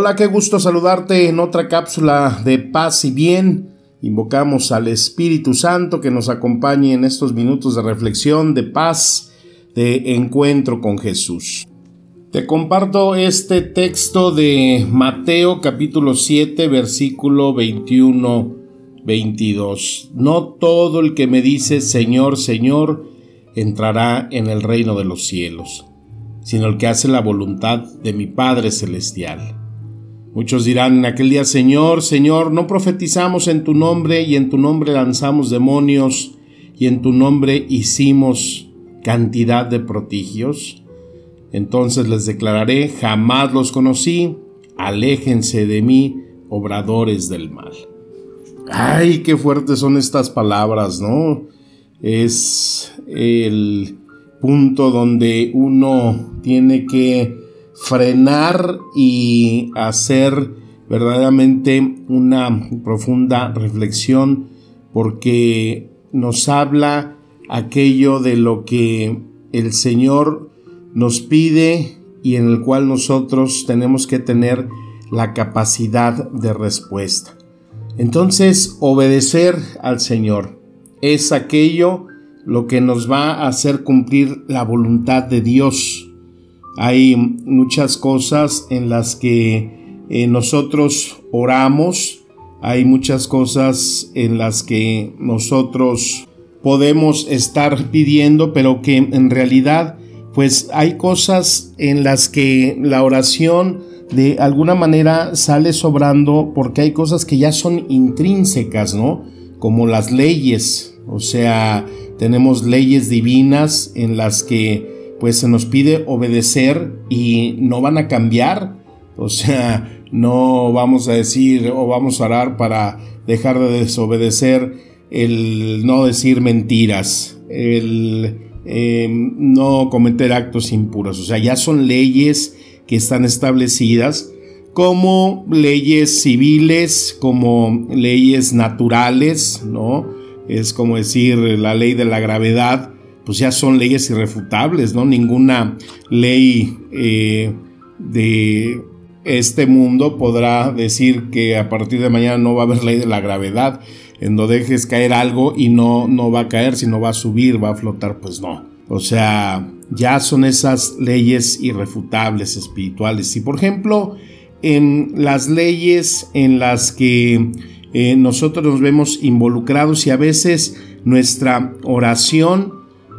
Hola, qué gusto saludarte en otra cápsula de paz y bien. Invocamos al Espíritu Santo que nos acompañe en estos minutos de reflexión, de paz, de encuentro con Jesús. Te comparto este texto de Mateo capítulo 7 versículo 21 22. No todo el que me dice Señor, Señor entrará en el reino de los cielos, sino el que hace la voluntad de mi Padre celestial. Muchos dirán en aquel día, Señor, Señor, no profetizamos en tu nombre y en tu nombre lanzamos demonios y en tu nombre hicimos cantidad de prodigios. Entonces les declararé, jamás los conocí, aléjense de mí, obradores del mal. Ay, qué fuertes son estas palabras, ¿no? Es el punto donde uno tiene que frenar y hacer verdaderamente una profunda reflexión porque nos habla aquello de lo que el Señor nos pide y en el cual nosotros tenemos que tener la capacidad de respuesta. Entonces, obedecer al Señor es aquello lo que nos va a hacer cumplir la voluntad de Dios. Hay muchas cosas en las que eh, nosotros oramos, hay muchas cosas en las que nosotros podemos estar pidiendo, pero que en realidad pues hay cosas en las que la oración de alguna manera sale sobrando porque hay cosas que ya son intrínsecas, ¿no? Como las leyes, o sea, tenemos leyes divinas en las que pues se nos pide obedecer y no van a cambiar. O sea, no vamos a decir o vamos a orar para dejar de desobedecer el no decir mentiras, el eh, no cometer actos impuros. O sea, ya son leyes que están establecidas como leyes civiles, como leyes naturales, ¿no? es como decir la ley de la gravedad, pues ya son leyes irrefutables, ¿no? Ninguna ley eh, de este mundo podrá decir que a partir de mañana no va a haber ley de la gravedad, en donde dejes caer algo y no, no va a caer, sino va a subir, va a flotar, pues no. O sea, ya son esas leyes irrefutables espirituales. Y por ejemplo, en las leyes en las que eh, nosotros nos vemos involucrados y a veces nuestra oración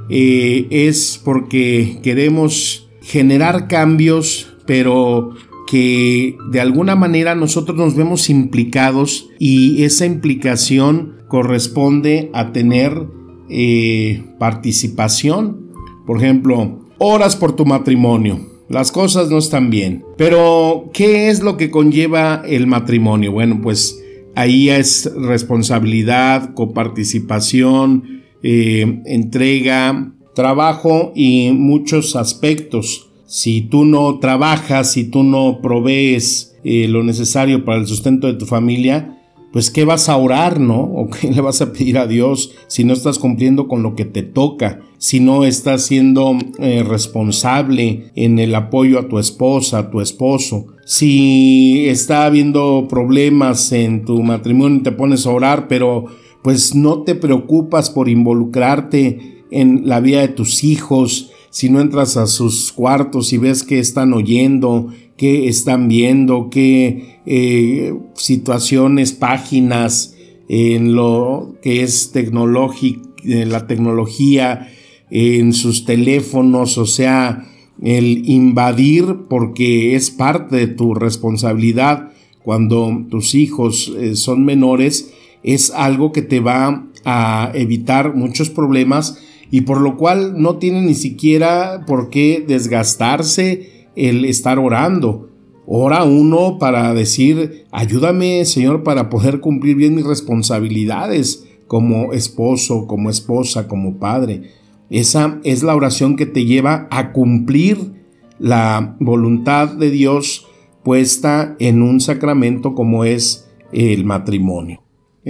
eh, es porque queremos generar cambios, pero que de alguna manera nosotros nos vemos implicados y esa implicación corresponde a tener eh, participación. Por ejemplo, oras por tu matrimonio. Las cosas no están bien. Pero, ¿qué es lo que conlleva el matrimonio? Bueno, pues Ahí es responsabilidad, coparticipación, eh, entrega, trabajo y muchos aspectos. Si tú no trabajas, si tú no provees eh, lo necesario para el sustento de tu familia, pues ¿qué vas a orar, no? ¿O qué le vas a pedir a Dios si no estás cumpliendo con lo que te toca? Si no estás siendo eh, responsable en el apoyo a tu esposa, a tu esposo. Si está habiendo problemas en tu matrimonio y te pones a orar, pero pues no te preocupas por involucrarte en la vida de tus hijos, si no entras a sus cuartos y ves que están oyendo, qué están viendo, qué eh, situaciones, páginas en lo que es tecnológica, la tecnología, en sus teléfonos, o sea, el invadir porque es parte de tu responsabilidad. Cuando tus hijos eh, son menores, es algo que te va a evitar muchos problemas y por lo cual no tiene ni siquiera por qué desgastarse el estar orando. Ora uno para decir, ayúdame Señor para poder cumplir bien mis responsabilidades como esposo, como esposa, como padre. Esa es la oración que te lleva a cumplir la voluntad de Dios puesta en un sacramento como es el matrimonio.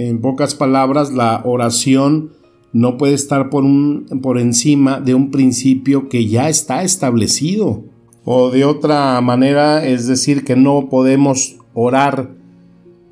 En pocas palabras, la oración no puede estar por, un, por encima de un principio que ya está establecido. O de otra manera, es decir, que no podemos orar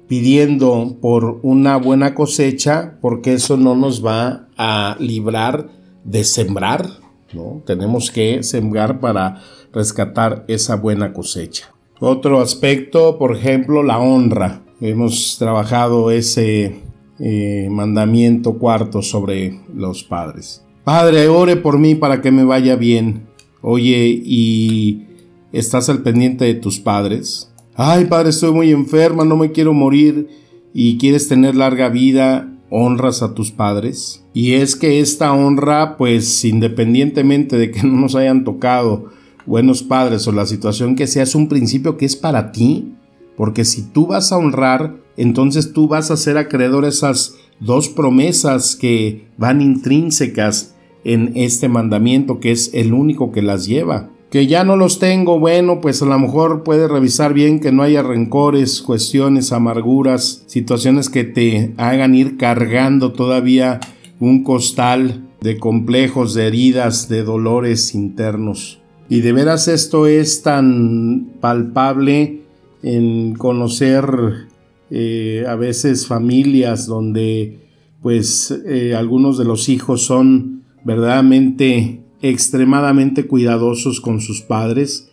pidiendo por una buena cosecha porque eso no nos va a librar de sembrar, ¿no? Tenemos que sembrar para rescatar esa buena cosecha. Otro aspecto, por ejemplo, la honra. Hemos trabajado ese eh, mandamiento cuarto sobre los padres. Padre, ore por mí para que me vaya bien. Oye, ¿y estás al pendiente de tus padres? Ay, padre, estoy muy enferma, no me quiero morir y quieres tener larga vida, honras a tus padres. Y es que esta honra, pues independientemente de que no nos hayan tocado buenos padres o la situación que sea, es un principio que es para ti. Porque si tú vas a honrar, entonces tú vas a ser acreedor a esas dos promesas que van intrínsecas en este mandamiento, que es el único que las lleva. Que ya no los tengo, bueno, pues a lo mejor puede revisar bien que no haya rencores, cuestiones, amarguras, situaciones que te hagan ir cargando todavía un costal de complejos, de heridas, de dolores internos. Y de veras esto es tan palpable en conocer eh, a veces familias donde pues eh, algunos de los hijos son verdaderamente extremadamente cuidadosos con sus padres,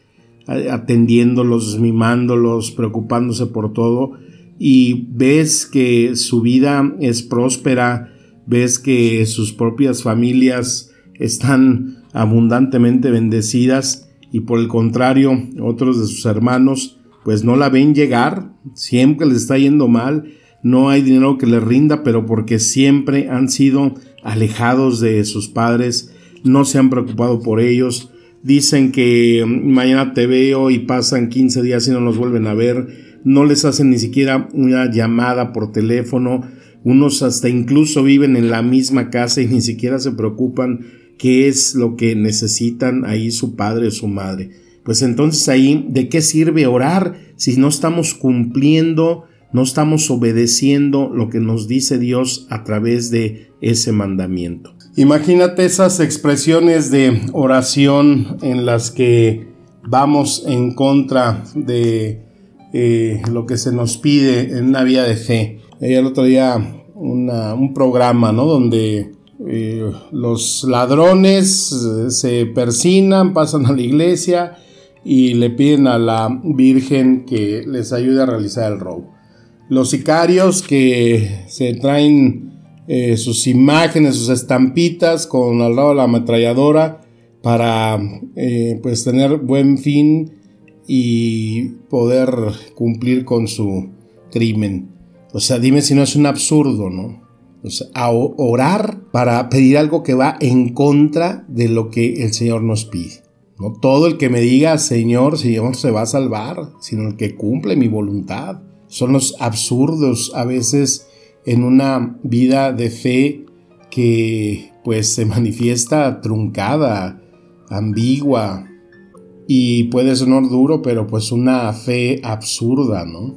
atendiéndolos, mimándolos, preocupándose por todo y ves que su vida es próspera, ves que sus propias familias están abundantemente bendecidas y por el contrario otros de sus hermanos pues no la ven llegar, siempre les está yendo mal, no hay dinero que les rinda, pero porque siempre han sido alejados de sus padres, no se han preocupado por ellos, dicen que mañana te veo y pasan 15 días y no los vuelven a ver, no les hacen ni siquiera una llamada por teléfono, unos hasta incluso viven en la misma casa y ni siquiera se preocupan qué es lo que necesitan ahí su padre o su madre pues entonces ahí, ¿de qué sirve orar si no estamos cumpliendo, no estamos obedeciendo lo que nos dice Dios a través de ese mandamiento? Imagínate esas expresiones de oración en las que vamos en contra de eh, lo que se nos pide en una vía de fe. El otro día un programa, ¿no? Donde eh, los ladrones eh, se persinan, pasan a la iglesia y le piden a la Virgen que les ayude a realizar el robo. Los sicarios que se traen eh, sus imágenes, sus estampitas con al lado de la ametralladora para eh, pues tener buen fin y poder cumplir con su crimen. O sea, dime si no es un absurdo, ¿no? O sea, a orar para pedir algo que va en contra de lo que el Señor nos pide. No todo el que me diga Señor, Señor se va a salvar, sino el que cumple mi voluntad. Son los absurdos a veces en una vida de fe que pues se manifiesta truncada, ambigua y puede sonar duro, pero pues una fe absurda, ¿no?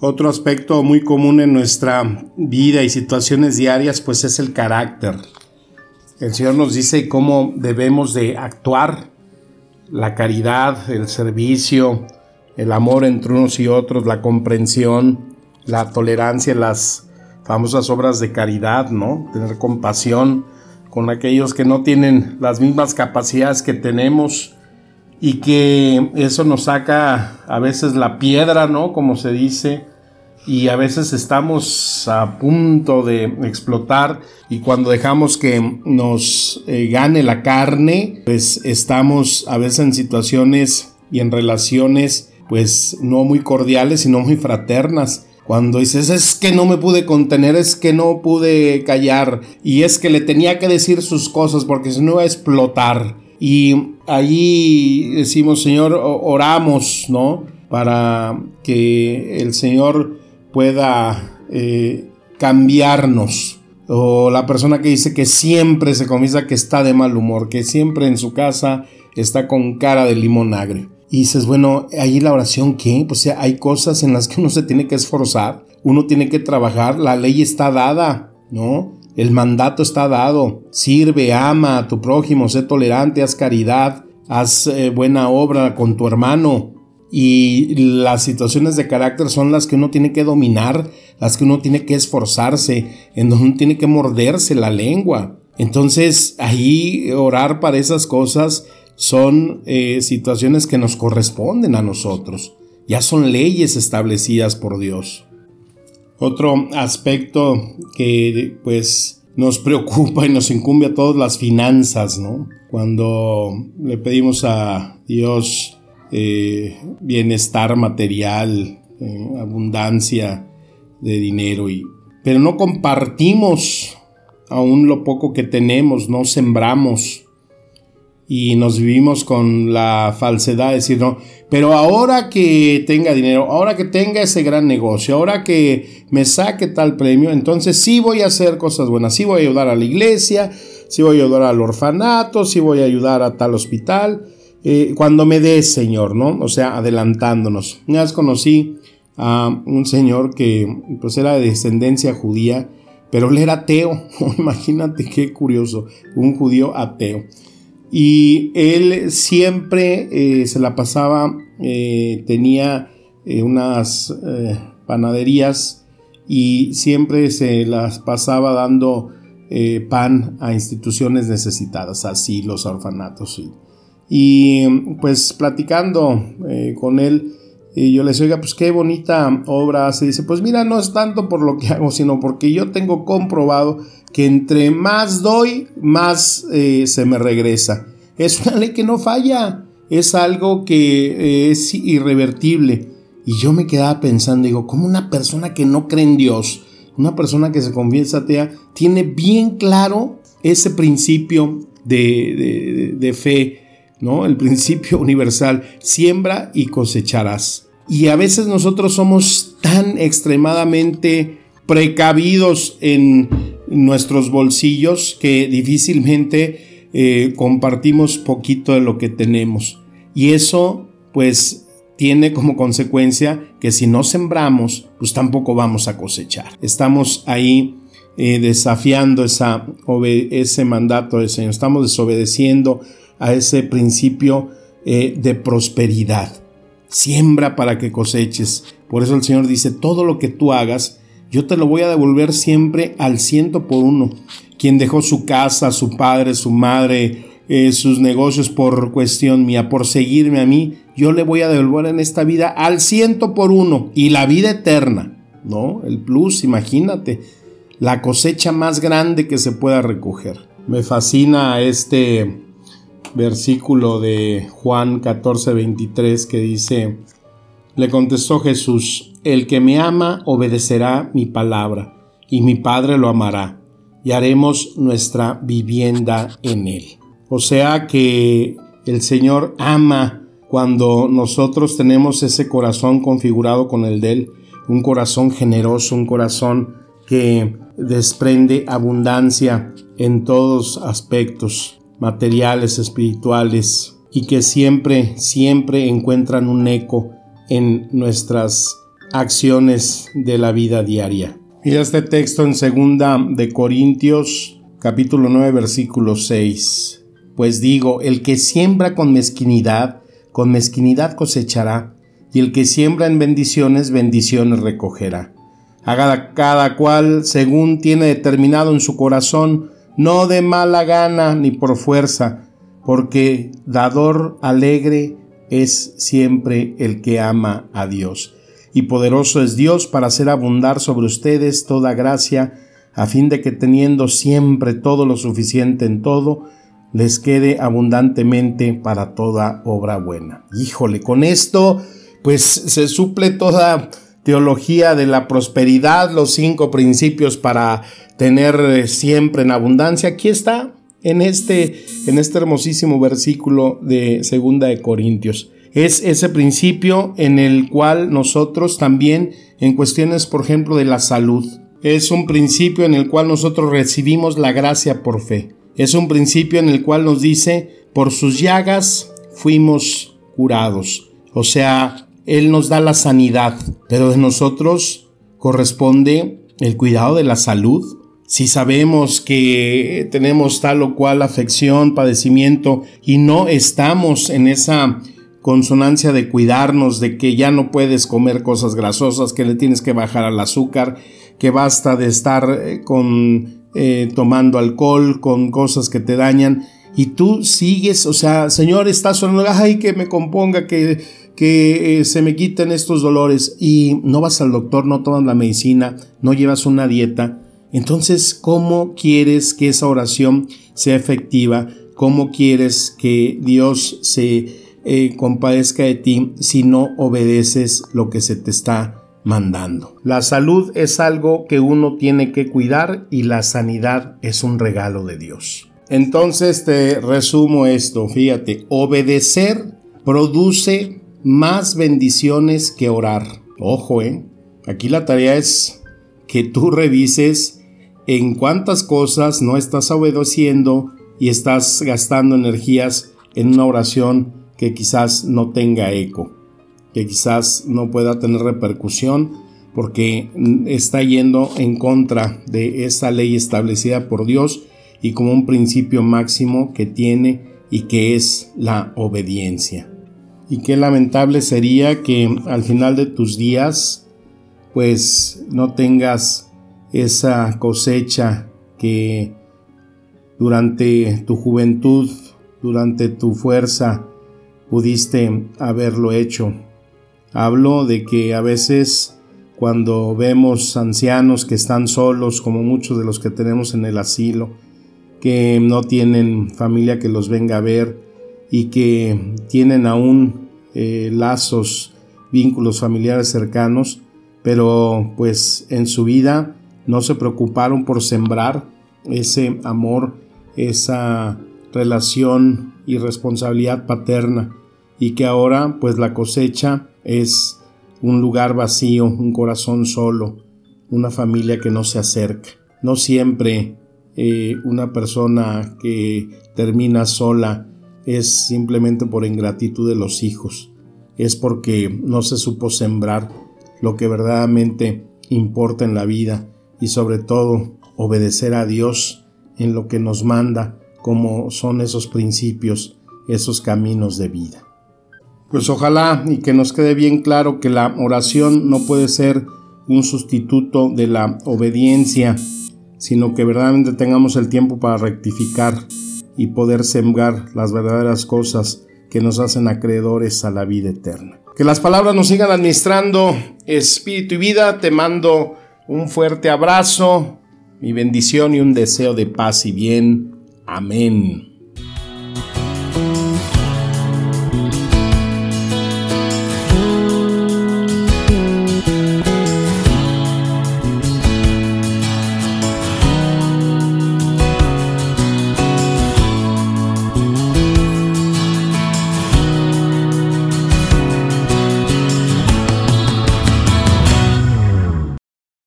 Otro aspecto muy común en nuestra vida y situaciones diarias pues es el carácter. El Señor nos dice cómo debemos de actuar la caridad, el servicio, el amor entre unos y otros, la comprensión, la tolerancia, las famosas obras de caridad, ¿no? Tener compasión con aquellos que no tienen las mismas capacidades que tenemos y que eso nos saca a veces la piedra, ¿no? Como se dice, y a veces estamos a punto de explotar y cuando dejamos que nos eh, gane la carne, pues estamos a veces en situaciones y en relaciones pues no muy cordiales, sino muy fraternas. Cuando dices, es que no me pude contener, es que no pude callar, y es que le tenía que decir sus cosas porque si no iba a explotar. Y allí decimos, Señor, oramos, ¿no? Para que el Señor pueda eh, cambiarnos. O la persona que dice que siempre se comienza que está de mal humor, que siempre en su casa está con cara de limón agrio. Y dices, bueno, ahí la oración, ¿qué? Pues hay cosas en las que uno se tiene que esforzar, uno tiene que trabajar, la ley está dada, ¿no? El mandato está dado. Sirve, ama a tu prójimo, sé tolerante, haz caridad, haz eh, buena obra con tu hermano. Y las situaciones de carácter son las que uno tiene que dominar, las que uno tiene que esforzarse, en donde uno tiene que morderse la lengua. Entonces, ahí orar para esas cosas son eh, situaciones que nos corresponden a nosotros. Ya son leyes establecidas por Dios. Otro aspecto que pues nos preocupa y nos incumbe a todos las finanzas, ¿no? Cuando le pedimos a Dios eh, bienestar material, eh, abundancia de dinero, y, pero no compartimos aún lo poco que tenemos, no sembramos y nos vivimos con la falsedad de decir, no, pero ahora que tenga dinero, ahora que tenga ese gran negocio, ahora que me saque tal premio, entonces sí voy a hacer cosas buenas, sí voy a ayudar a la iglesia, sí voy a ayudar al orfanato, sí voy a ayudar a tal hospital, eh, cuando me dé Señor, ¿no? O sea, adelantándonos. Una vez conocí a un señor que pues era de descendencia judía, pero él era ateo, imagínate qué curioso, un judío ateo. Y él siempre eh, se la pasaba, eh, tenía unas panaderías y siempre se las pasaba dando pan a instituciones necesitadas, asilos, orfanatos. Y, pues platicando con él, yo le decía, oiga, pues qué bonita obra hace. Dice, pues mira, no es tanto por lo que hago, sino porque yo tengo comprobado que entre más doy, más eh, se me regresa. Es una ley que no falla, es algo que eh, es irrevertible. Y yo me quedaba pensando, digo, ¿cómo una persona que no cree en Dios, una persona que se confiesa atea, tiene bien claro ese principio de, de fe, El principio universal, siembra y cosecharás. Y a veces nosotros somos tan extremadamente precavidos en nuestros bolsillos que difícilmente eh, compartimos poquito de lo que tenemos. Y eso pues tiene como consecuencia que si no sembramos, pues tampoco vamos a cosechar. Estamos ahí eh, desafiando esa, ese mandato del Señor, estamos desobedeciendo a ese principio eh, de prosperidad. Siembra para que coseches. Por eso el Señor dice, todo lo que tú hagas, yo te lo voy a devolver siempre al ciento por uno. Quien dejó su casa, su padre, su madre, eh, sus negocios por cuestión mía, por seguirme a mí, yo le voy a devolver en esta vida al ciento por uno y la vida eterna, ¿no? El plus, imagínate, la cosecha más grande que se pueda recoger. Me fascina este versículo de Juan 14, 23 que dice, le contestó Jesús, el que me ama obedecerá mi palabra, y mi Padre lo amará, y haremos nuestra vivienda en él. O sea que el Señor ama cuando nosotros tenemos ese corazón configurado con el de Él, un corazón generoso, un corazón que desprende abundancia en todos aspectos materiales, espirituales, y que siempre, siempre encuentran un eco en nuestras acciones de la vida diaria. Mira este texto en segunda de Corintios capítulo 9 versículo 6. Pues digo, el que siembra con mezquinidad, con mezquinidad cosechará, y el que siembra en bendiciones, bendiciones recogerá. Haga cada cual según tiene determinado en su corazón, no de mala gana ni por fuerza, porque dador alegre es siempre el que ama a Dios. Y poderoso es Dios para hacer abundar sobre ustedes toda gracia, a fin de que teniendo siempre todo lo suficiente en todo, les quede abundantemente para toda obra buena. Híjole, con esto pues se suple toda teología de la prosperidad, los cinco principios para tener siempre en abundancia. Aquí está, en este, en este hermosísimo versículo de Segunda de Corintios. Es ese principio en el cual nosotros también, en cuestiones, por ejemplo, de la salud, es un principio en el cual nosotros recibimos la gracia por fe. Es un principio en el cual nos dice, por sus llagas fuimos curados. O sea, Él nos da la sanidad, pero de nosotros corresponde el cuidado de la salud, si sabemos que tenemos tal o cual afección, padecimiento y no estamos en esa consonancia de cuidarnos, de que ya no puedes comer cosas grasosas, que le tienes que bajar al azúcar, que basta de estar eh, con eh, tomando alcohol, con cosas que te dañan, y tú sigues, o sea, Señor, estás sonando, ay, que me componga, que, que eh, se me quiten estos dolores, y no vas al doctor, no tomas la medicina, no llevas una dieta, entonces, ¿cómo quieres que esa oración sea efectiva? ¿Cómo quieres que Dios se eh, compadezca de ti si no obedeces lo que se te está mandando? La salud es algo que uno tiene que cuidar y la sanidad es un regalo de Dios. Entonces te resumo esto, fíjate, obedecer produce más bendiciones que orar. Ojo, eh. Aquí la tarea es que tú revises en cuántas cosas no estás obedeciendo y estás gastando energías en una oración que quizás no tenga eco, que quizás no pueda tener repercusión porque está yendo en contra de esa ley establecida por Dios y como un principio máximo que tiene y que es la obediencia. Y qué lamentable sería que al final de tus días pues no tengas esa cosecha que durante tu juventud, durante tu fuerza, pudiste haberlo hecho. Hablo de que a veces cuando vemos ancianos que están solos, como muchos de los que tenemos en el asilo, que no tienen familia que los venga a ver y que tienen aún eh, lazos, vínculos familiares cercanos, pero pues en su vida no se preocuparon por sembrar ese amor, esa relación y responsabilidad paterna y que ahora pues la cosecha es un lugar vacío, un corazón solo, una familia que no se acerca. No siempre eh, una persona que termina sola es simplemente por ingratitud de los hijos, es porque no se supo sembrar lo que verdaderamente importa en la vida y sobre todo obedecer a Dios en lo que nos manda, como son esos principios, esos caminos de vida. Pues ojalá y que nos quede bien claro que la oración no puede ser un sustituto de la obediencia, sino que verdaderamente tengamos el tiempo para rectificar y poder sembrar las verdaderas cosas que nos hacen acreedores a la vida eterna. Que las palabras nos sigan administrando espíritu y vida. Te mando un fuerte abrazo, mi bendición y un deseo de paz y bien. Amén.